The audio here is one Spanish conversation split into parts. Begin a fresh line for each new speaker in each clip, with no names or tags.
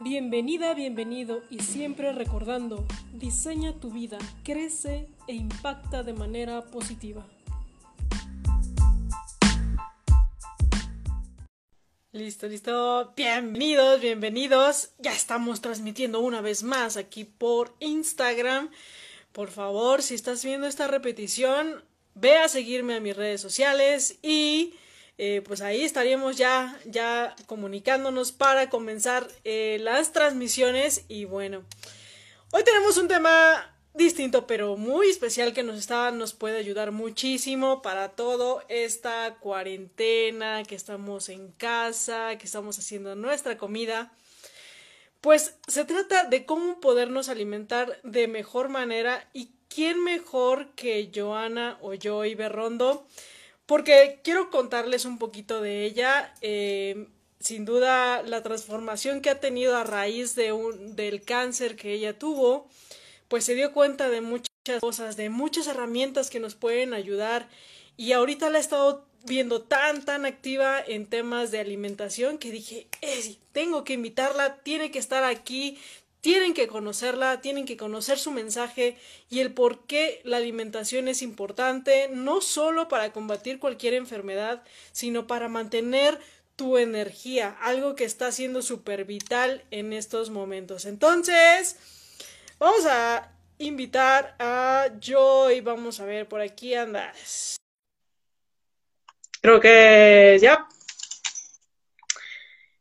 Bienvenida, bienvenido y siempre recordando, diseña tu vida, crece e impacta de manera positiva. Listo, listo. Bienvenidos, bienvenidos. Ya estamos transmitiendo una vez más aquí por Instagram. Por favor, si estás viendo esta repetición, ve a seguirme a mis redes sociales y eh, pues ahí estaríamos ya, ya comunicándonos para comenzar eh, las transmisiones y bueno, hoy tenemos un tema distinto pero muy especial que nos está, nos puede ayudar muchísimo para todo esta cuarentena, que estamos en casa, que estamos haciendo nuestra comida. Pues se trata de cómo podernos alimentar de mejor manera y quién mejor que Joana o Joy Berrondo porque quiero contarles un poquito de ella. Eh, sin duda, la transformación que ha tenido a raíz de un, del cáncer que ella tuvo, pues se dio cuenta de muchas cosas, de muchas herramientas que nos pueden ayudar. Y ahorita la he estado viendo tan, tan activa en temas de alimentación que dije, eh, tengo que invitarla, tiene que estar aquí, tienen que conocerla, tienen que conocer su mensaje y el por qué la alimentación es importante, no solo para combatir cualquier enfermedad, sino para mantener tu energía, algo que está siendo súper vital en estos momentos. Entonces, vamos a invitar a Joy, vamos a ver, por aquí andas. Creo que ya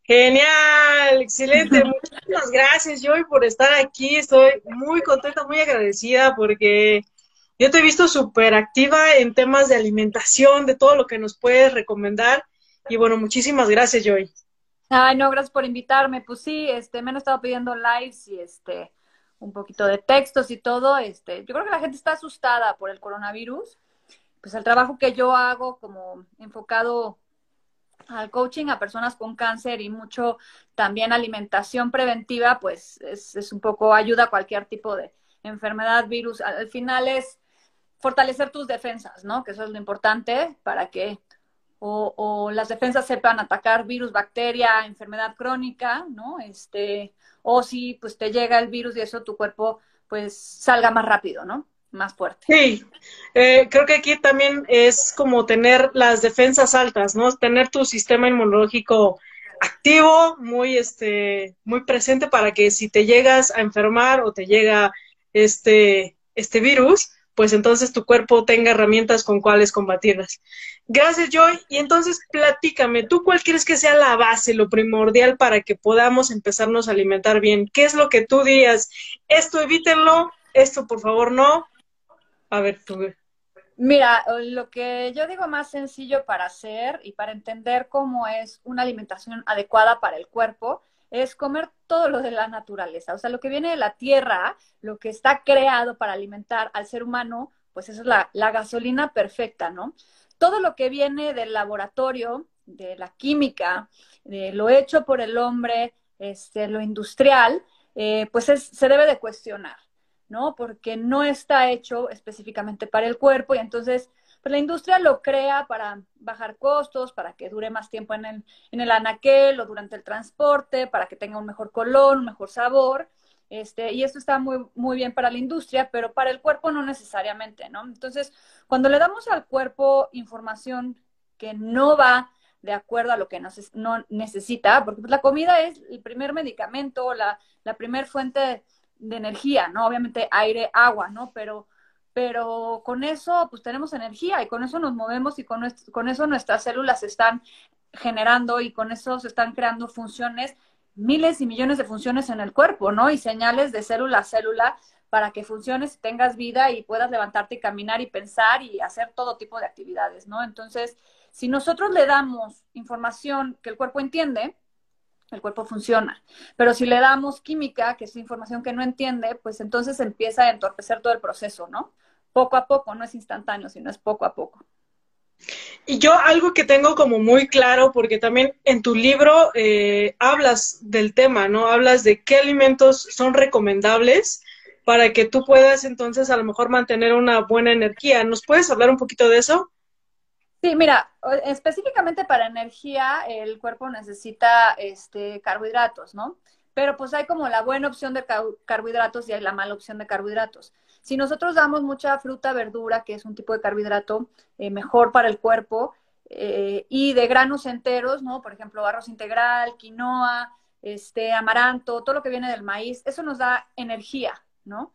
Genial, excelente. Muchas gracias, Joy, por estar aquí. Estoy muy contenta, muy agradecida porque yo te he visto súper activa en temas de alimentación, de todo lo que nos puedes recomendar. Y bueno, muchísimas gracias, Joy.
Ay, no, gracias por invitarme. Pues sí, este, me han estado pidiendo lives y este, un poquito de textos y todo. Este, yo creo que la gente está asustada por el coronavirus. Pues el trabajo que yo hago como enfocado al coaching a personas con cáncer y mucho también alimentación preventiva, pues es, es, un poco ayuda a cualquier tipo de enfermedad, virus. Al final es fortalecer tus defensas, ¿no? Que eso es lo importante para que o, o, las defensas sepan atacar virus, bacteria, enfermedad crónica, ¿no? Este, o si pues te llega el virus y eso tu cuerpo pues salga más rápido, ¿no? Más fuerte.
Sí, eh, creo que aquí también es como tener las defensas altas, ¿no? Tener tu sistema inmunológico activo, muy, este, muy presente para que si te llegas a enfermar o te llega este, este virus, pues entonces tu cuerpo tenga herramientas con cuales combatirlas. Gracias, Joy. Y entonces platícame, ¿tú cuál crees que sea la base, lo primordial para que podamos empezarnos a alimentar bien? ¿Qué es lo que tú dirías? Esto evítenlo, esto por favor no, a ver, tú.
Mira, lo que yo digo más sencillo para hacer y para entender cómo es una alimentación adecuada para el cuerpo es comer todo lo de la naturaleza, o sea, lo que viene de la tierra, lo que está creado para alimentar al ser humano, pues eso es la, la gasolina perfecta, ¿no? Todo lo que viene del laboratorio, de la química, de lo hecho por el hombre, este, lo industrial, eh, pues es, se debe de cuestionar. ¿No? Porque no está hecho específicamente para el cuerpo y entonces pues la industria lo crea para bajar costos, para que dure más tiempo en el, en el anaquel o durante el transporte, para que tenga un mejor color, un mejor sabor. Este, y esto está muy, muy bien para la industria, pero para el cuerpo no necesariamente, ¿no? Entonces, cuando le damos al cuerpo información que no va de acuerdo a lo que nos, no necesita, porque pues, la comida es el primer medicamento, la, la primer fuente de energía, ¿no? Obviamente aire, agua, ¿no? Pero, pero con eso, pues tenemos energía y con eso nos movemos y con, con eso nuestras células están generando y con eso se están creando funciones, miles y millones de funciones en el cuerpo, ¿no? Y señales de célula a célula para que funciones tengas vida y puedas levantarte y caminar y pensar y hacer todo tipo de actividades, ¿no? Entonces, si nosotros le damos información que el cuerpo entiende, el cuerpo funciona. Pero si le damos química, que es información que no entiende, pues entonces empieza a entorpecer todo el proceso, ¿no? Poco a poco, no es instantáneo, sino es poco a poco.
Y yo algo que tengo como muy claro, porque también en tu libro eh, hablas del tema, ¿no? Hablas de qué alimentos son recomendables para que tú puedas entonces a lo mejor mantener una buena energía. ¿Nos puedes hablar un poquito de eso?
Sí, mira, específicamente para energía el cuerpo necesita este, carbohidratos, ¿no? pero pues hay como la buena opción de carbohidratos y hay la mala opción de carbohidratos. Si nosotros damos mucha fruta, verdura, que es un tipo de carbohidrato eh, mejor para el cuerpo, eh, y de granos enteros, ¿no? Por ejemplo, arroz integral, quinoa, este, amaranto, todo lo que viene del maíz, eso nos da energía, ¿no?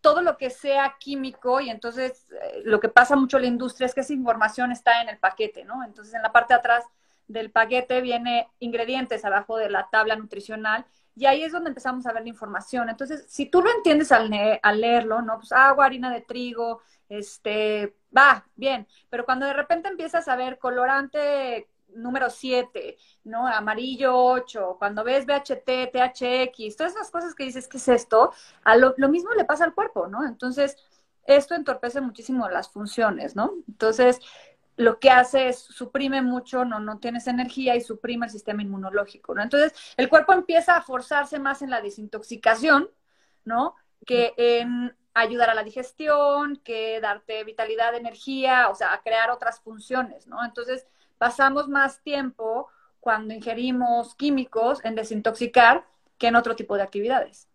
Todo lo que sea químico, y entonces eh, lo que pasa mucho en la industria es que esa información está en el paquete, ¿no? Entonces en la parte de atrás del paquete viene ingredientes abajo de la tabla nutricional y ahí es donde empezamos a ver la información. Entonces, si tú lo entiendes al, al leerlo, ¿no? Pues agua, harina de trigo, este, va, bien, pero cuando de repente empiezas a ver colorante número 7, ¿no? Amarillo 8, cuando ves BHT, THX, todas esas cosas que dices, ¿qué es esto? A lo, lo mismo le pasa al cuerpo, ¿no? Entonces, esto entorpece muchísimo las funciones, ¿no? Entonces, lo que hace es suprime mucho, no, no tienes energía y suprime el sistema inmunológico, ¿no? Entonces, el cuerpo empieza a forzarse más en la desintoxicación, ¿no? Que en ayudar a la digestión, que darte vitalidad, energía, o sea, a crear otras funciones, ¿no? Entonces, pasamos más tiempo cuando ingerimos químicos en desintoxicar que en otro tipo de actividades.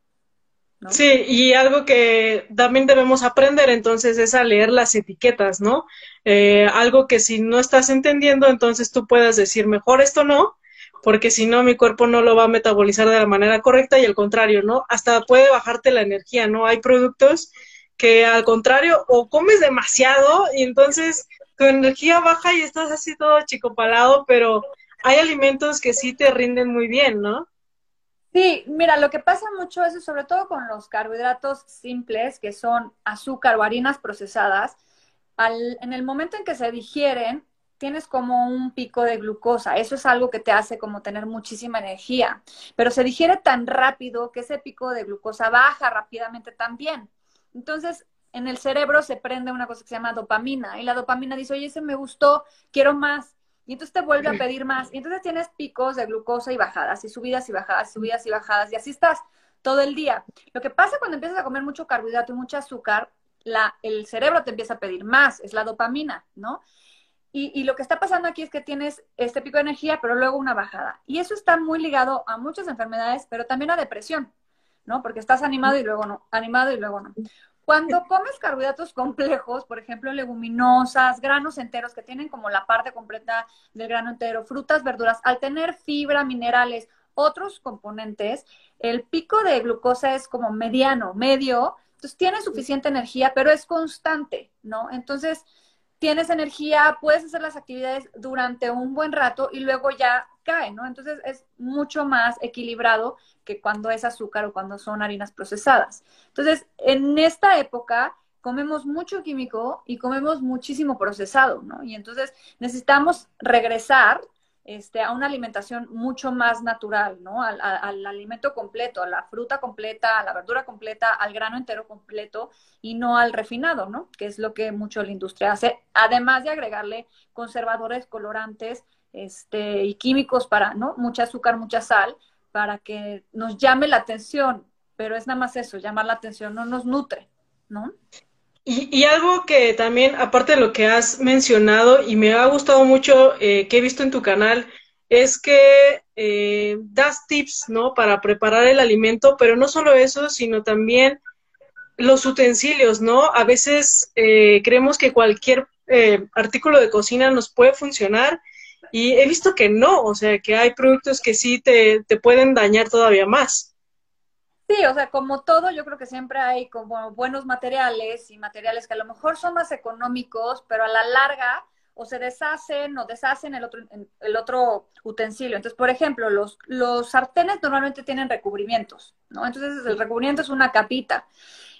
Sí, y algo que también debemos aprender entonces es a leer las etiquetas, ¿no? Eh, algo que si no estás entendiendo, entonces tú puedas decir, mejor esto no, porque si no mi cuerpo no lo va a metabolizar de la manera correcta y al contrario, ¿no? Hasta puede bajarte la energía, ¿no? Hay productos que al contrario, o comes demasiado y entonces tu energía baja y estás así todo chicopalado, pero hay alimentos que sí te rinden muy bien, ¿no?
Sí, mira, lo que pasa mucho es sobre todo con los carbohidratos simples, que son azúcar o harinas procesadas, al, en el momento en que se digieren, tienes como un pico de glucosa. Eso es algo que te hace como tener muchísima energía. Pero se digiere tan rápido que ese pico de glucosa baja rápidamente también. Entonces, en el cerebro se prende una cosa que se llama dopamina. Y la dopamina dice, oye, ese me gustó, quiero más y entonces te vuelve a pedir más. Y entonces tienes picos de glucosa y bajadas, y subidas y bajadas, subidas y bajadas, y así estás todo el día. Lo que pasa cuando empiezas a comer mucho carbohidrato y mucho azúcar, la, el cerebro te empieza a pedir más, es la dopamina, ¿no? Y, y, lo que está pasando aquí es que tienes este pico de energía, pero luego una bajada. Y eso está muy ligado a muchas enfermedades, pero también a depresión, ¿no? Porque estás animado y luego no, animado y luego no. Cuando comes carbohidratos complejos, por ejemplo, leguminosas, granos enteros que tienen como la parte completa del grano entero, frutas, verduras, al tener fibra, minerales, otros componentes, el pico de glucosa es como mediano, medio, entonces tiene suficiente energía, pero es constante, ¿no? Entonces, tienes energía, puedes hacer las actividades durante un buen rato y luego ya cae, ¿no? Entonces es mucho más equilibrado que cuando es azúcar o cuando son harinas procesadas. Entonces, en esta época comemos mucho químico y comemos muchísimo procesado, ¿no? Y entonces necesitamos regresar este, a una alimentación mucho más natural, ¿no? Al, alimento completo, a la fruta completa, a la verdura completa, al grano entero completo y no al refinado, ¿no? Que es lo que mucho la industria hace, además de agregarle conservadores, colorantes este, y químicos para, ¿no? Mucha azúcar, mucha sal, para que nos llame la atención, pero es nada más eso, llamar la atención, no nos nutre, ¿no?
Y, algo que también, aparte de lo que has mencionado y me ha gustado mucho eh, que he visto en tu canal, es que eh, das tips, ¿no? Para preparar el alimento, pero no solo eso, sino también los utensilios, ¿no? A veces eh, creemos que cualquier artículo de cocina nos puede funcionar y he visto que no, o sea, que hay productos que sí te, te pueden dañar todavía más.
Sí, o sea, como todo, yo creo que siempre hay como buenos materiales y materiales que a lo mejor son más económicos, pero a la larga o se deshacen o deshacen el otro, el otro utensilio. Entonces, por ejemplo, los, los sartenes normalmente tienen recubrimientos, ¿no? Entonces, el recubrimiento es una capita.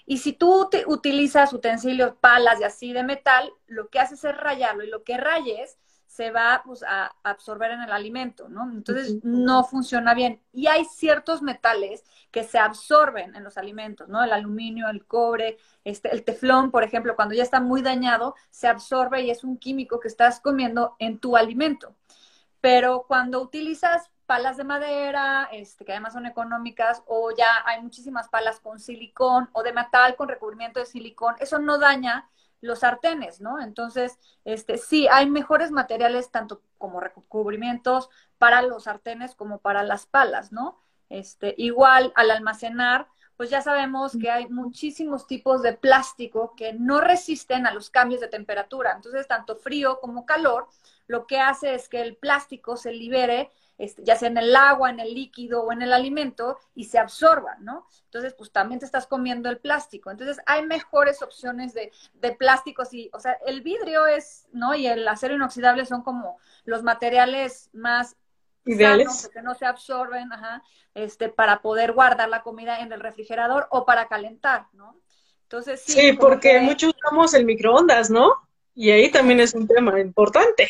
Y si tú utilizas utensilios, palas y así de metal, lo que haces es rayarlo y lo que rayes se va pues, a absorber en el alimento, ¿no? Entonces no funciona bien. Y hay ciertos metales que se absorben en los alimentos, ¿no? El aluminio, el cobre, este, el teflón, por ejemplo, cuando ya está muy dañado, se absorbe y es un químico que estás comiendo en tu alimento. Pero cuando utilizas palas de madera, este, que además son económicas, o ya hay muchísimas palas con silicón o de metal con recubrimiento de silicón, eso no daña los sartenes, ¿no? Entonces, este, sí, hay mejores materiales tanto como recubrimientos para los sartenes como para las palas, ¿no? Este, igual al almacenar, pues ya sabemos que hay muchísimos tipos de plástico que no resisten a los cambios de temperatura. Entonces, tanto frío como calor, lo que hace es que el plástico se libere, este, ya sea en el agua, en el líquido o en el alimento, y se absorba, ¿no? Entonces, pues también te estás comiendo el plástico. Entonces, hay mejores opciones de, de plásticos y, o sea, el vidrio es, ¿no? Y el acero inoxidable son como los materiales más
ideales
que no se absorben, ajá, este, para poder guardar la comida en el refrigerador o para calentar, ¿no?
Entonces sí. Sí, porque muchos usamos el microondas, ¿no? Y ahí también es un tema importante.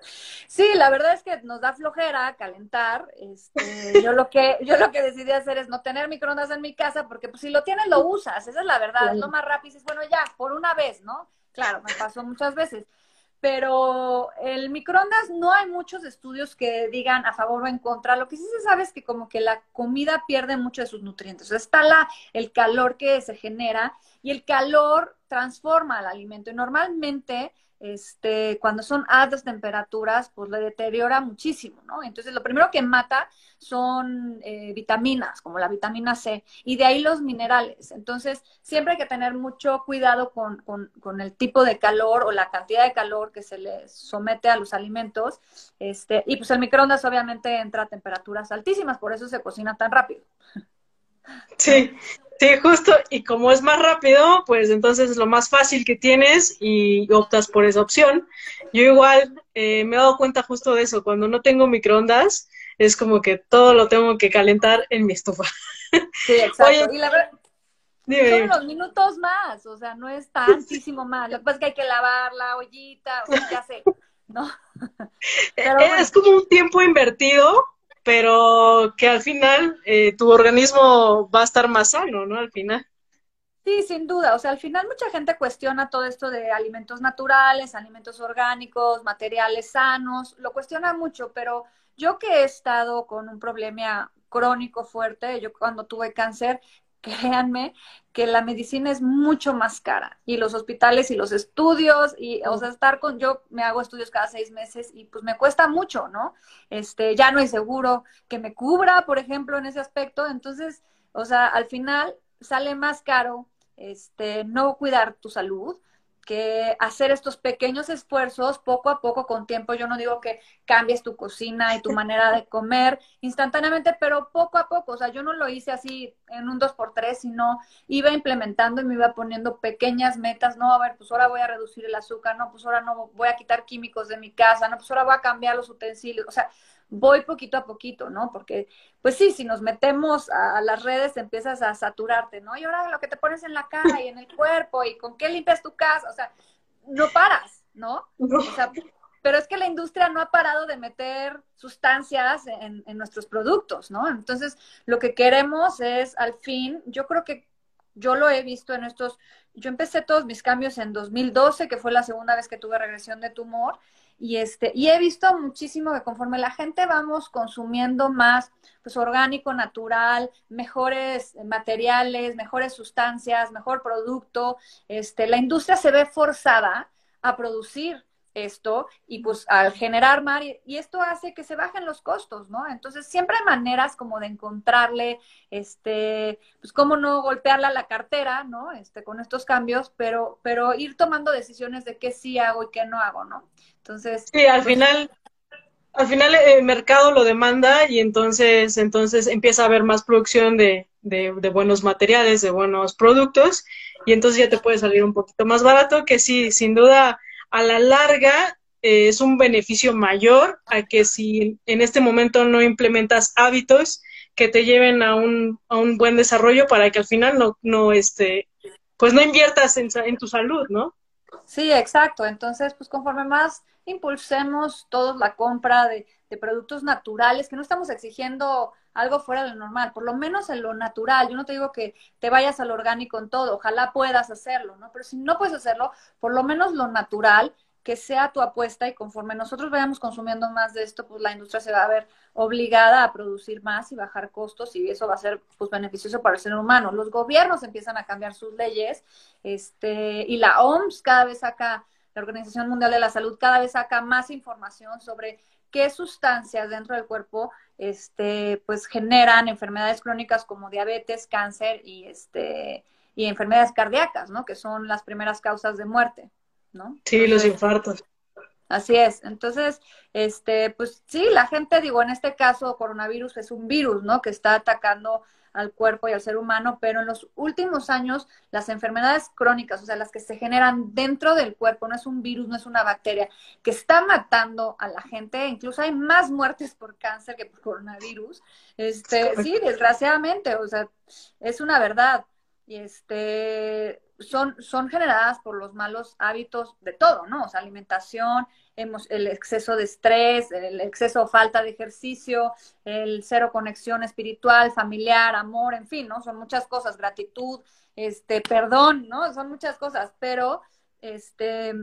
Sí, la verdad es que nos da flojera calentar. Este, yo lo que yo lo que decidí hacer es no tener microondas en mi casa porque pues, si lo tienes lo usas, esa es la verdad, es lo más rápido y dices, bueno, ya, por una vez, ¿no? Claro, me pasó muchas veces pero el microondas no hay muchos estudios que digan a favor o en contra. Lo que sí se sabe es que como que la comida pierde mucho de sus nutrientes. está la, el calor que se genera y el calor transforma el alimento. Y normalmente este, cuando son altas temperaturas, pues le deteriora muchísimo, ¿no? Entonces, lo primero que mata son eh, vitaminas, como la vitamina C, y de ahí los minerales. Entonces, siempre hay que tener mucho cuidado con, con, el tipo de calor o la cantidad de calor que se le somete a los alimentos. Este, y pues el microondas obviamente entra a temperaturas altísimas, por eso se cocina tan rápido.
Sí, Sí, justo, y como es más rápido, pues entonces es lo más fácil que tienes y optas por esa opción. Yo igual eh, me he dado cuenta justo de eso, cuando no tengo microondas, es como que todo lo tengo que calentar en mi estufa.
Sí, exacto. y la verdad, son unos minutos más, o sea, no es tantísimo más. Lo que pasa es que hay que lavar la ollita, o sea, ya sé, ¿no?
Es como un tiempo invertido pero que al final eh, tu organismo va a estar más sano, ¿no? Al final.
Sí, sin duda. O sea, al final mucha gente cuestiona todo esto de alimentos naturales, alimentos orgánicos, materiales sanos, lo cuestiona mucho, pero yo que he estado con un problema crónico fuerte, yo cuando tuve cáncer, créanme que la medicina es mucho más cara y los hospitales y los estudios y o sea estar con yo me hago estudios cada seis meses y pues me cuesta mucho no este ya no hay seguro que me cubra por ejemplo en ese aspecto. Entonces o sea al final sale más caro este no cuidar tu salud que hacer estos pequeños esfuerzos poco a poco con tiempo. Yo no digo que cambies tu cocina y tu manera de comer instantáneamente, pero poco a poco. O sea, yo no lo hice así en un dos por tres, sino iba implementando y me iba poniendo pequeñas metas. No, a ver, pues ahora voy a reducir el azúcar, no, pues ahora no voy a quitar químicos de mi casa, no, pues ahora voy a cambiar los utensilios. O sea, voy poquito a poquito, ¿no? Porque, pues sí, si nos metemos a, las redes empiezas a saturarte, ¿no? Y ahora lo que te pones en la cara y en el cuerpo y con qué limpias tu casa, o sea, no paras, ¿no? O sea, pero es que la industria no ha parado de meter sustancias en, en nuestros productos, ¿no? Entonces, lo que queremos es, al fin, yo creo que yo lo he visto en estos, yo empecé todos mis cambios en 2012, que fue la segunda vez que tuve regresión de tumor, y este, y he visto muchísimo que conforme la gente vamos consumiendo más, pues orgánico, natural, mejores materiales, mejores sustancias, mejor producto, este, la industria se ve forzada a producir esto y pues al generar más y, esto hace que se bajen los costos, ¿no? Entonces siempre hay maneras como de encontrarle, este, pues cómo no golpearle a la cartera, ¿no? Este, con estos cambios, pero, pero ir tomando decisiones de qué sí hago y qué no hago, ¿no? Entonces.
Sí, al pues final, al final el mercado lo demanda y entonces, entonces empieza a haber más producción de, de, de buenos materiales, de buenos productos y entonces ya te puede salir un poquito más barato que sí, sin duda a la larga eh, es un beneficio mayor a que si en este momento no implementas hábitos que te lleven a un, a un buen desarrollo para que al final no, no este, pues no inviertas en, en tu salud, ¿no?
Sí, exacto. Entonces, pues conforme más impulsemos todos la compra de, de, productos naturales, que no estamos exigiendo algo fuera de lo normal, por lo menos en lo natural. Yo no te digo que te vayas al orgánico en todo, ojalá puedas hacerlo, ¿no? Pero si no puedes hacerlo, por lo menos lo natural, que sea tu apuesta y conforme nosotros vayamos consumiendo más de esto, pues la industria se va a ver obligada a producir más y bajar costos y eso va a ser pues beneficioso para el ser humano. Los gobiernos empiezan a cambiar sus leyes, este, y la OMS cada vez saca la Organización Mundial de la Salud cada vez saca más información sobre qué sustancias dentro del cuerpo este, pues generan enfermedades crónicas como diabetes, cáncer y, este, y enfermedades cardíacas, ¿no? Que son las primeras causas de muerte, ¿no?
Sí, los infartos.
Así es. Entonces, este, pues sí, la gente, digo, en este caso, coronavirus es un virus, ¿no? Que está atacando al cuerpo y al ser humano, pero en los últimos años las enfermedades crónicas, o sea, las que se generan dentro del cuerpo, no es un virus, no es una bacteria, que está matando a la gente, incluso hay más muertes por cáncer que por coronavirus. Este, sí, desgraciadamente, o sea, es una verdad. Y este, son, son generadas por los malos hábitos de todo, ¿no? O sea, alimentación, el exceso de estrés, el exceso o falta de ejercicio, el cero conexión espiritual, familiar, amor, en fin, ¿no? Son muchas cosas, gratitud, este, perdón, ¿no? Son muchas cosas, pero, este,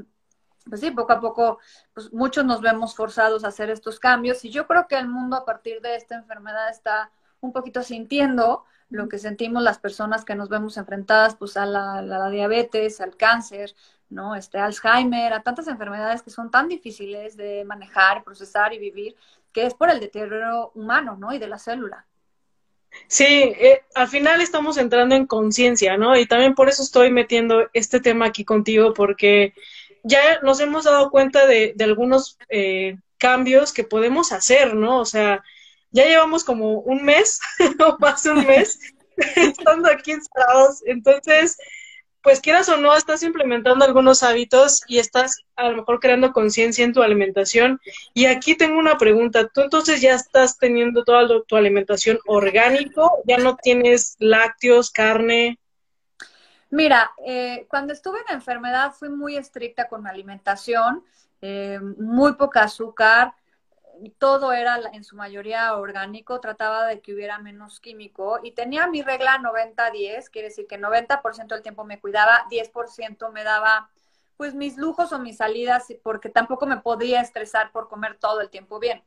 pues sí, poco a poco, pues muchos nos vemos forzados a hacer estos cambios y yo creo que el mundo a partir de esta enfermedad está un poquito sintiendo lo que sentimos las personas que nos vemos enfrentadas pues a la, diabetes, al cáncer, ¿no? Este Alzheimer, a tantas enfermedades que son tan difíciles de manejar, procesar y vivir, que es por el deterioro humano, ¿no? Y de la célula.
Sí, eh, al final estamos entrando en conciencia, ¿no? Y también por eso estoy metiendo este tema aquí contigo, porque ya nos hemos dado cuenta de, de algunos eh, cambios que podemos hacer, ¿no? O sea, ya llevamos como un mes o más de un mes estando aquí encerrados. Entonces, pues quieras o no, estás implementando algunos hábitos y estás a lo mejor creando conciencia en tu alimentación. Y aquí tengo una pregunta. ¿Tú entonces ya estás teniendo toda tu alimentación orgánico? ¿Ya no tienes lácteos, carne?
Mira, eh, cuando estuve en enfermedad fui muy estricta con mi alimentación, eh, muy poca azúcar, todo era en su mayoría orgánico, trataba de que hubiera menos químico y tenía mi regla 90-10, quiere decir que 90% del tiempo me cuidaba, 10% me daba pues mis lujos o mis salidas porque tampoco me podía estresar por comer todo el tiempo bien.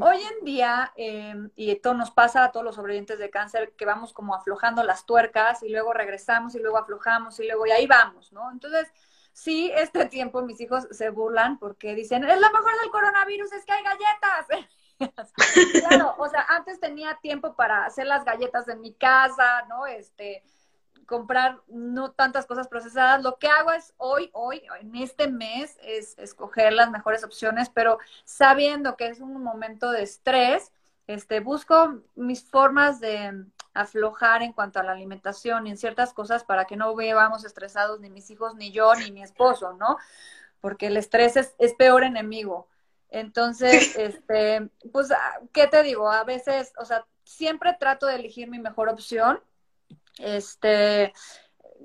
Hoy en día, em, y esto nos pasa a todos los sobrevivientes de cáncer, que vamos como aflojando las tuercas y luego regresamos y luego aflojamos y luego y ahí vamos, ¿no? Entonces, sí, este tiempo mis hijos se burlan porque dicen, es lo mejor del coronavirus, es que hay galletas. claro, o sea, antes tenía tiempo para hacer las galletas en mi casa, ¿no? Este, comprar no tantas cosas procesadas. Lo que hago es hoy, hoy, en este mes, es escoger las mejores opciones, pero sabiendo que es un momento de estrés, este, busco mis formas de aflojar en cuanto a la alimentación y en ciertas cosas para que no vivamos estresados ni mis hijos, ni yo, ni mi esposo, ¿no? Porque el estrés es, es peor enemigo. Entonces, este, pues, ah, ¿qué te digo? A veces, o sea, siempre trato de elegir mi mejor opción. Este,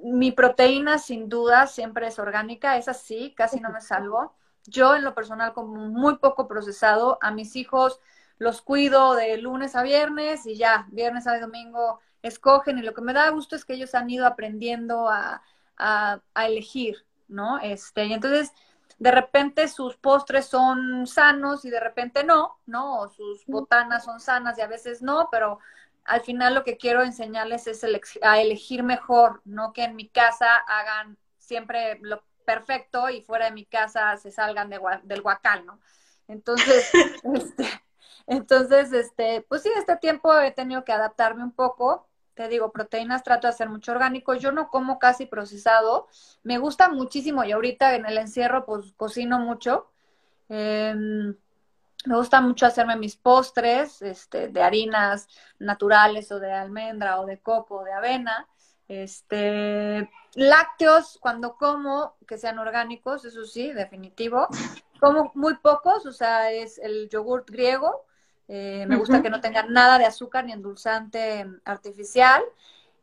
mi proteína sin duda siempre es orgánica, es así, casi no me salvo. Yo en lo personal como muy poco procesado, a mis hijos los cuido de lunes a viernes y ya, viernes a domingo escogen y lo que me da gusto es que ellos han ido aprendiendo a, a, elegir, ¿no? Este, y entonces de repente sus postres son sanos y de repente no, ¿no? O sus botanas son sanas y a veces no, pero al final lo que quiero enseñarles es a elegir mejor, no que en mi casa hagan siempre lo perfecto y fuera de mi casa se salgan de, del guacal, ¿no? Entonces, este, entonces, este, pues sí, este tiempo he tenido que adaptarme un poco. Te digo, proteínas trato de hacer mucho orgánico. Yo no como casi procesado. Me gusta muchísimo y ahorita en el encierro pues cocino mucho. Em, me gusta mucho hacerme mis postres este, de harinas naturales o de almendra o de coco o de avena. Este, lácteos cuando como que sean orgánicos, eso sí, definitivo. Como muy pocos, o sea, es el yogurt griego, eh, me gusta que no tenga nada de azúcar ni endulzante artificial.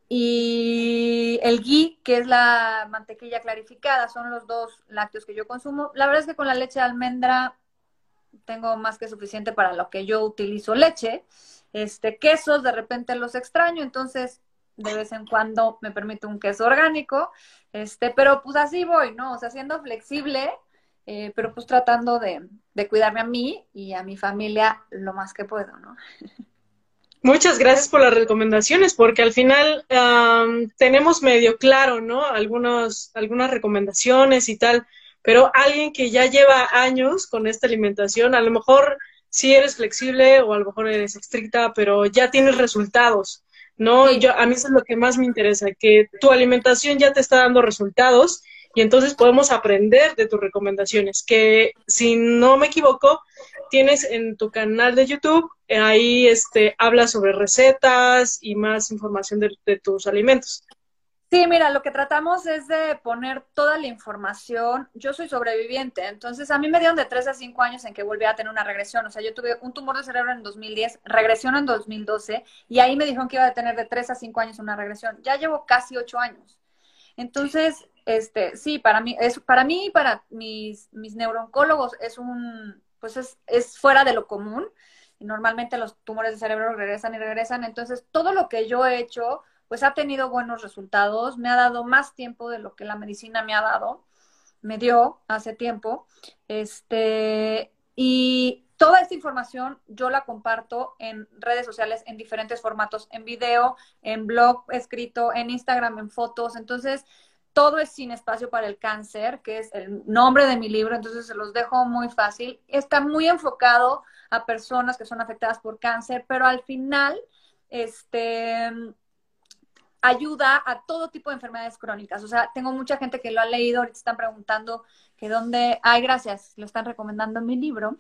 Y el ghee, que es la mantequilla clarificada, son los dos lácteos que yo consumo. La verdad es que con la leche de almendra tengo más que suficiente para lo que yo utilizo leche. Este, quesos de repente los extraño, entonces de vez en cuando me permite un queso orgánico. Este, pero pues así voy, ¿no? O sea, siendo flexible, eh, pero pues tratando de, cuidarme a mí y a mi familia lo más que puedo, ¿no?
Muchas gracias por las recomendaciones, porque al final tenemos medio claro, ¿no? Algunos, algunas recomendaciones y tal, pero alguien que ya lleva años con esta alimentación, a lo mejor sí eres flexible o a lo mejor eres estricta, pero ya tienes resultados. ¿no? Yo, a mí eso es lo que más me interesa, que tu alimentación ya te está dando resultados y entonces podemos aprender de tus recomendaciones, que si no me equivoco, tienes en tu canal de YouTube, eh, ahí este, hablas sobre recetas y más información de, de tus alimentos.
Sí, mira, lo que tratamos es de poner toda la información. Yo soy sobreviviente, entonces a mí me dieron de 3 a 5 años en que volví a tener una regresión. O sea, yo tuve un tumor de cerebro en 2010, regresión en 2012, y ahí me dijeron que iba a tener de 3 a 5 años una regresión. Ya llevo casi 8 años. Entonces, este, sí, para mí, es, para mí y para mis, mis neurooncólogos es un, pues es, es fuera de lo común. Normalmente los tumores de cerebro regresan y regresan. Entonces, todo lo que yo he hecho pues ha tenido buenos resultados, me ha dado más tiempo de lo que la medicina me ha dado, me dio hace tiempo, este, y toda esta información yo la comparto en redes sociales en diferentes formatos, en video, en blog escrito, en Instagram, en fotos, entonces todo es sin espacio para el cáncer, que es el nombre de mi libro, entonces se los dejo muy fácil. Está muy enfocado a personas que son afectadas por cáncer, pero al final, este, ayuda a todo tipo de enfermedades crónicas. O sea, tengo mucha gente que lo ha leído, ahorita están preguntando que dónde, ay, gracias, lo están recomendando en mi libro.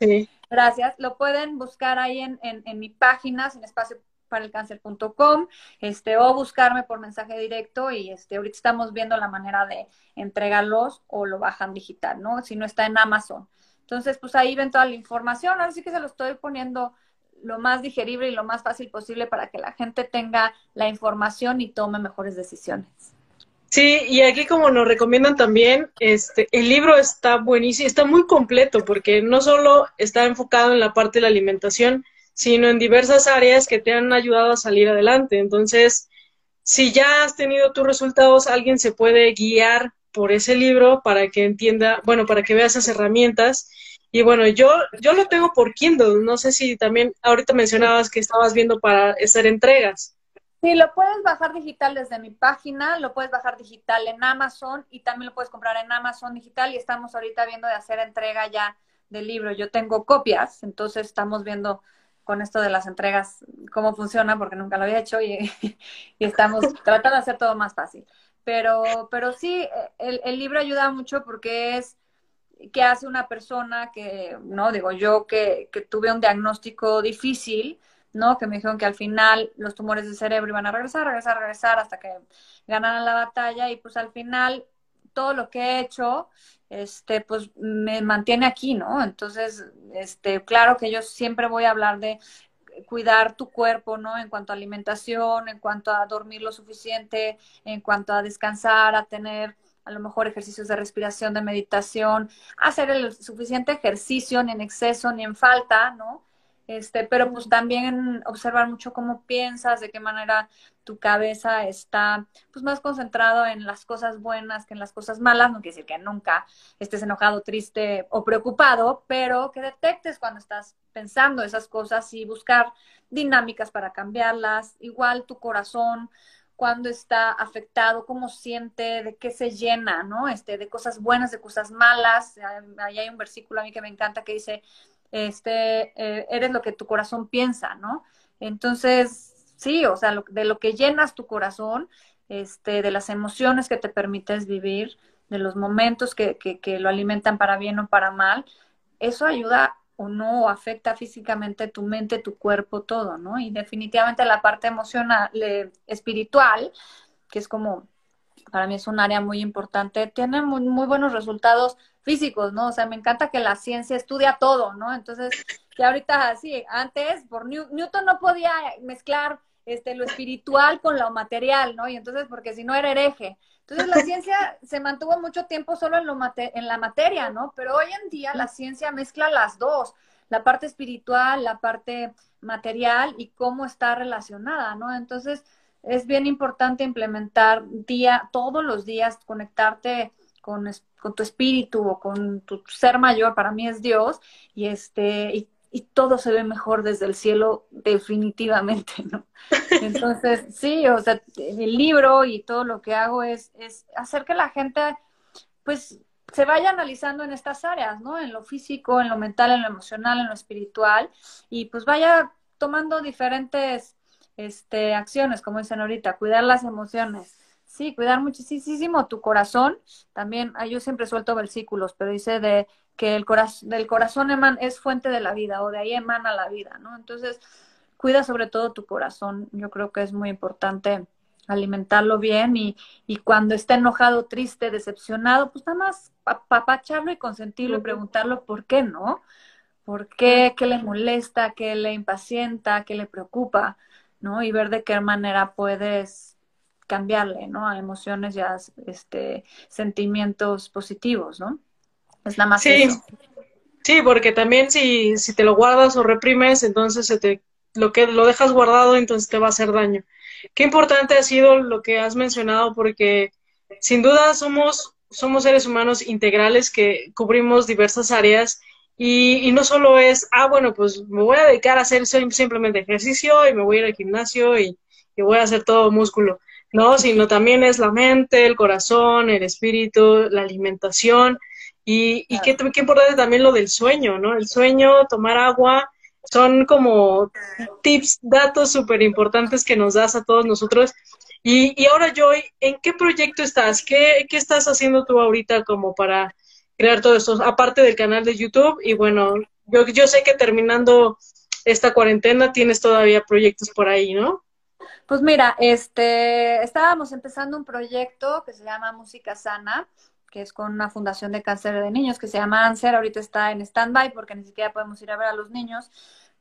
Sí. gracias. Lo pueden buscar ahí en, en, mi página, sin espacio para el cáncer.com, este, o buscarme por mensaje directo y este, ahorita estamos viendo la manera de entregarlos o lo bajan digital, ¿no? Si no está en Amazon. Entonces, pues ahí ven toda la información. Ahora sí que se lo estoy poniendo lo más digerible y lo más fácil posible para que la gente tenga la información y tome mejores decisiones.
Sí, y aquí como nos recomiendan también, este, el libro está buenísimo, está muy completo porque no solo está enfocado en la parte de la alimentación, sino en diversas áreas que te han ayudado a salir adelante. Entonces, si ya has tenido tus resultados, alguien se puede guiar por ese libro para que entienda, bueno, para que vea esas herramientas y bueno, yo, yo lo tengo por Kindle. No sé si también ahorita mencionabas que estabas viendo para hacer entregas.
Sí, lo puedes bajar digital desde mi página, lo puedes bajar digital en Amazon y también lo puedes comprar en Amazon digital y estamos ahorita viendo de hacer entrega ya del libro. Yo tengo copias, entonces estamos viendo con esto de las entregas cómo funciona porque nunca lo había hecho y, y estamos tratando de hacer todo más fácil. Pero, pero sí, el, el libro ayuda mucho porque es qué hace una persona que, no, digo yo que, que tuve un diagnóstico difícil, ¿no? Que me dijeron que al final los tumores del cerebro iban a regresar, regresar, regresar hasta que ganaran la batalla y pues al final todo lo que he hecho, este, pues me mantiene aquí, ¿no? Entonces, este, claro que yo siempre voy a hablar de cuidar tu cuerpo, ¿no? En cuanto a alimentación, en cuanto a dormir lo suficiente, en cuanto a descansar, a tener a lo mejor ejercicios de respiración, de meditación, hacer el suficiente ejercicio, ni en exceso ni en falta, ¿no? Este, pero pues también observar mucho cómo piensas, de qué manera tu cabeza está pues más concentrado en las cosas buenas que en las cosas malas, no quiere decir que nunca estés enojado, triste o preocupado, pero que detectes cuando estás pensando esas cosas y buscar dinámicas para cambiarlas, igual tu corazón, cuándo está afectado, cómo siente, de qué se llena, ¿no? Este, de cosas buenas, de cosas malas. Ahí hay un versículo a mí que me encanta que dice, este, eh, eres lo que tu corazón piensa, ¿no? Entonces, sí, o sea, de lo que llenas tu corazón, este, de las emociones que te permites vivir, de los momentos que, que, que lo alimentan para bien o para mal, eso ayuda o no afecta físicamente tu mente, tu cuerpo, todo, ¿no? Y definitivamente la parte emocional, espiritual, que es como, para mí es un área muy importante, tiene muy buenos resultados físicos, ¿no? O sea, me encanta que la ciencia estudia todo, ¿no? Entonces, que ahorita, sí, antes, por Newton no podía mezclar este, lo espiritual con lo material, ¿no? Y entonces, porque si no era hereje. Entonces la ciencia se mantuvo mucho tiempo solo en, lo en la materia, ¿no? Pero hoy en día la ciencia mezcla las dos, la parte espiritual, la parte material y cómo está relacionada, ¿no? Entonces es bien importante implementar día, todos los días, conectarte con, con tu espíritu o con tu ser mayor, para mí es Dios, y este, y y todo se ve mejor desde el cielo definitivamente, ¿no? Entonces, sí, o sea, el libro y todo lo que hago es, es hacer que la gente, pues, se vaya analizando en estas áreas, ¿no? En lo físico, en lo mental, en lo emocional, en lo espiritual, y pues vaya tomando diferentes este, acciones, como dicen ahorita, cuidar las emociones. Sí, cuidar muchísimo tu corazón. También, yo siempre suelto versículos, pero dice de que el corazón, del corazón eman, es fuente de la vida o de ahí emana la vida, ¿no? Entonces, cuida sobre todo tu corazón. Yo creo que es muy importante alimentarlo bien y, y cuando esté enojado, triste, decepcionado, pues nada más papacharlo y consentirlo y preguntarlo por qué, ¿no? ¿Por qué? ¿Qué le molesta? ¿Qué le impacienta? ¿Qué le preocupa? ¿No? Y ver de qué manera puedes cambiarle, ¿no? A emociones y a este, sentimientos positivos, ¿no? Es nada más
sí. Sí, porque también si, si te lo guardas o reprimes, entonces se te, lo que lo dejas guardado, entonces te va a hacer daño. Qué importante ha sido lo que has mencionado, porque sin duda somos, somos seres humanos integrales que cubrimos diversas áreas y, y, no solo es, ah, bueno, pues me voy a dedicar a hacer simplemente ejercicio y me voy a ir al gimnasio y, y voy a hacer todo músculo, no, sino también es la mente, el corazón, el espíritu, la alimentación y, y qué, qué importante también lo del sueño, ¿no? El sueño, tomar agua, son como tips, datos súper importantes que nos das a todos nosotros. Y, y ahora, Joy, ¿en qué proyecto estás? ¿Qué, ¿Qué estás haciendo tú ahorita como para crear todo esto, aparte del canal de YouTube. Y bueno, yo, yo sé que terminando esta cuarentena tienes todavía proyectos por ahí, ¿no?
Pues mira, este, estábamos empezando un proyecto que se llama Música Sana, que es con una fundación de cáncer de niños que se llama ANSER, ahorita está en stand-by porque ni siquiera podemos ir a ver a los niños,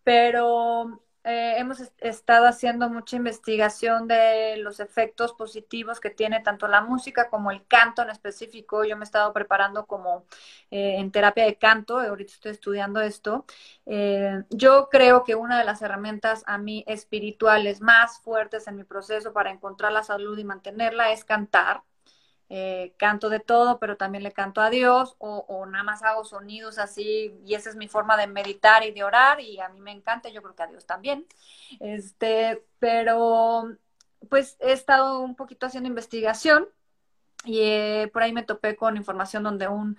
pero eh, hemos estado haciendo mucha investigación de los efectos positivos que tiene tanto la música como el canto en específico. Yo me he estado preparando como eh, en terapia de canto, ahorita estoy estudiando esto. Eh, yo creo que una de las herramientas a mí espirituales más fuertes en mi proceso para encontrar la salud y mantenerla es cantar. Eh, canto de todo, pero también le canto a Dios o, o, nada más hago sonidos así y esa es mi forma de meditar y de orar y a mí me encanta, yo creo que a Dios también. Este, pero pues he estado un poquito haciendo investigación y eh, por ahí me topé con información donde un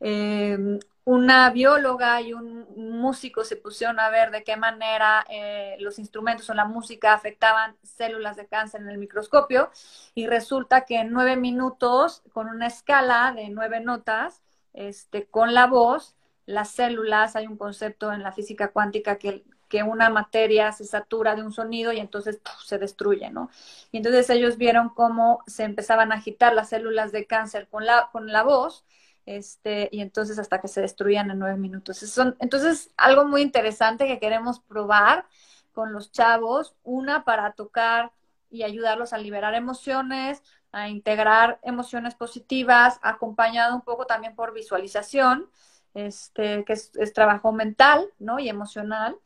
eh, una bióloga y un músico se pusieron a ver de qué manera eh, los instrumentos o la música afectaban células de cáncer en el microscopio y resulta que en nueve minutos, con una escala de nueve notas, este, con la voz, las células, hay un concepto en la física cuántica que, que una materia se satura de un sonido y entonces se destruye, ¿no? Y entonces ellos vieron cómo se empezaban a agitar las células de cáncer con la, con la voz este, y entonces hasta que se destruyan en nueve minutos. Son, entonces, algo muy interesante que queremos probar con los chavos, una para tocar y ayudarlos a liberar emociones, a integrar emociones positivas, acompañado un poco también por visualización, este, que es, es trabajo mental, ¿no? Y emocional.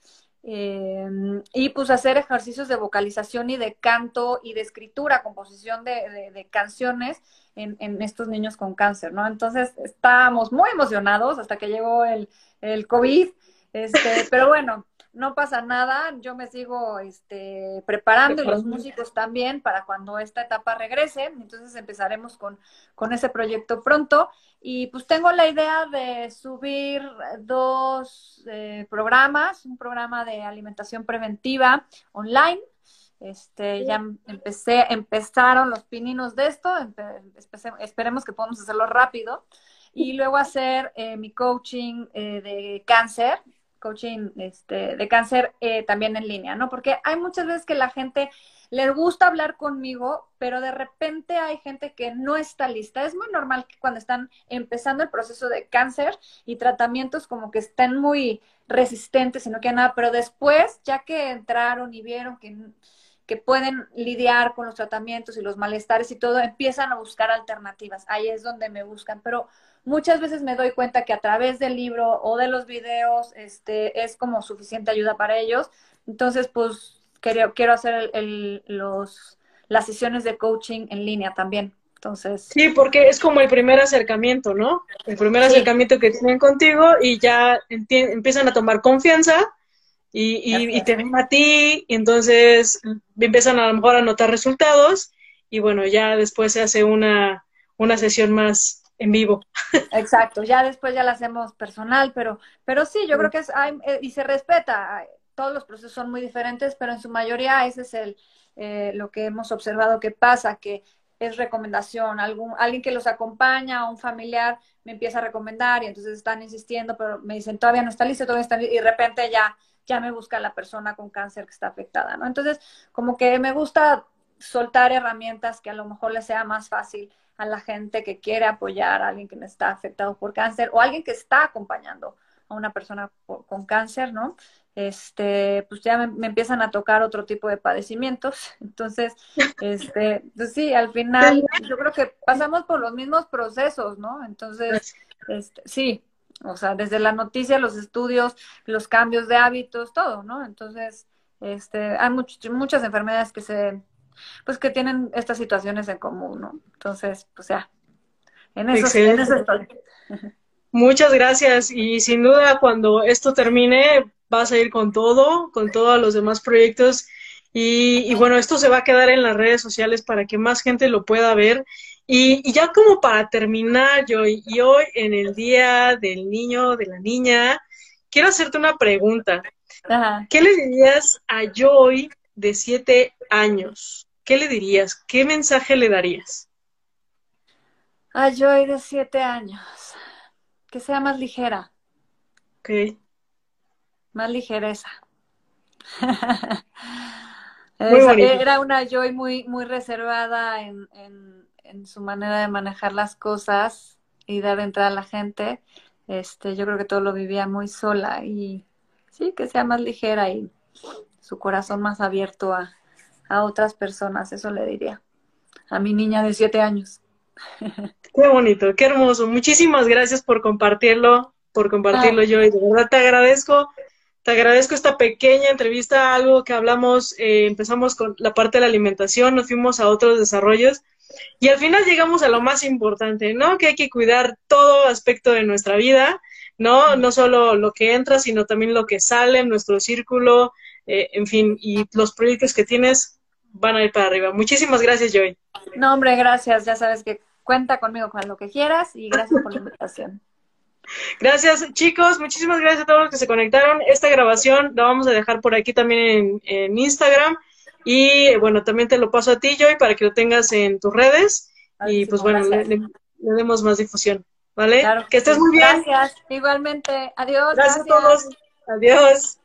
Eh, y pues hacer ejercicios de vocalización y de canto y de escritura, composición de, de, canciones en, en, estos niños con cáncer, ¿no? Entonces estábamos muy emocionados hasta que llegó el, el COVID, este, pero bueno, no pasa nada, yo me sigo este, preparando y los músicos también para cuando esta etapa regrese, entonces empezaremos con, con ese proyecto pronto. Y pues tengo la idea de subir dos eh, programas, un programa de alimentación preventiva online, este, ya empecé, empezaron los pininos de esto, esperemos que podamos hacerlo rápido. Y luego hacer eh, mi coaching eh, de cáncer coaching este, de cáncer eh, también en línea, ¿no? Porque hay muchas veces que la gente les gusta hablar conmigo, pero de repente hay gente que no está lista. Es muy normal que cuando están empezando el proceso de cáncer y tratamientos como que estén muy resistentes y no queda nada, pero después, ya que entraron y vieron que que pueden lidiar con los tratamientos y los malestares y todo, empiezan a buscar alternativas. Ahí es donde me buscan, pero muchas veces me doy cuenta que a través del libro o de los videos este, es como suficiente ayuda para ellos. Entonces, pues quiero, quiero hacer el, los, las sesiones de coaching en línea también. Entonces.
Sí, porque es como el primer acercamiento, ¿no? El primer acercamiento que tienen contigo y ya empiezan a tomar confianza y, y, te ven a ti, y entonces empiezan a lo mejor a notar resultados y bueno, ya después se hace una, una sesión más en vivo.
Exacto, ya después ya la hacemos personal, pero, pero sí, yo creo que es, hay, eh, y se respeta, todos los procesos son muy diferentes, pero en su mayoría ese es el, eh, lo que hemos observado que pasa, que es recomendación, algún, alguien que los acompaña, un familiar me empieza a recomendar y entonces están insistiendo, pero me dicen todavía no está listo, todavía está listo, y de repente ya, ya me busca la persona con cáncer que está afectada, ¿no? Entonces, como que me gusta soltar herramientas que a lo mejor le sea más fácil a la gente que quiere apoyar a alguien que está afectado por cáncer o alguien que está acompañando a una persona con cáncer, ¿no? Este, pues ya me, empiezan a tocar otro tipo de padecimientos. Entonces, este, pues sí, al final yo creo que pasamos por los mismos procesos, ¿no? Entonces, este, sí, o sea, desde la noticia, los estudios, los cambios de hábitos, todo, ¿no? Entonces, este, hay muchas enfermedades que se, pues que tienen estas situaciones en común, ¿no? Entonces, pues ya, en eso, en eso estoy.
Muchas gracias y sin duda cuando esto termine vas a ir con todo, con todos los demás proyectos y, bueno, esto se va a quedar en las redes sociales para que más gente lo pueda ver. Y, ya como para terminar, Joy, y hoy en el Día del Niño, de la Niña, quiero hacerte una pregunta. ¿Qué le dirías a Joy de siete años? ¿Qué le dirías? ¿Qué mensaje le darías?
A Joy de siete años que sea más ligera.
Ok.
Más ligereza. era una Joy muy, muy reservada en, en, su manera de manejar las cosas y dar entrada a la gente. Este, yo creo que todo lo vivía muy sola y sí, que sea más ligera y su corazón más abierto a, a otras personas, eso le diría a mi niña de siete años.
Qué bonito, qué hermoso. Muchísimas gracias por compartirlo, por compartirlo yo y de verdad te agradezco. Te agradezco esta pequeña entrevista, algo que hablamos, eh, empezamos con la parte de la alimentación, nos fuimos a otros desarrollos y al final llegamos a lo más importante, ¿no? Que hay que cuidar todo aspecto de nuestra vida, ¿no? No solo lo que entra, sino también lo que sale en nuestro círculo, eh, en fin, y los proyectos que tienes van a ir para arriba. Muchísimas gracias, Joy.
No, hombre, gracias. Ya sabes que cuenta conmigo con lo que quieras y gracias por la invitación.
Gracias, chicos. Muchísimas gracias a todos los que se conectaron. Esta grabación la vamos a dejar por aquí también en, Instagram. Y bueno, también te lo paso a ti, Joy, para que lo tengas en tus redes. y pues bueno, le, demos más difusión. ¿Vale? que estés muy bien.
Gracias. Igualmente. Adiós.
Gracias, gracias. a todos. Adiós.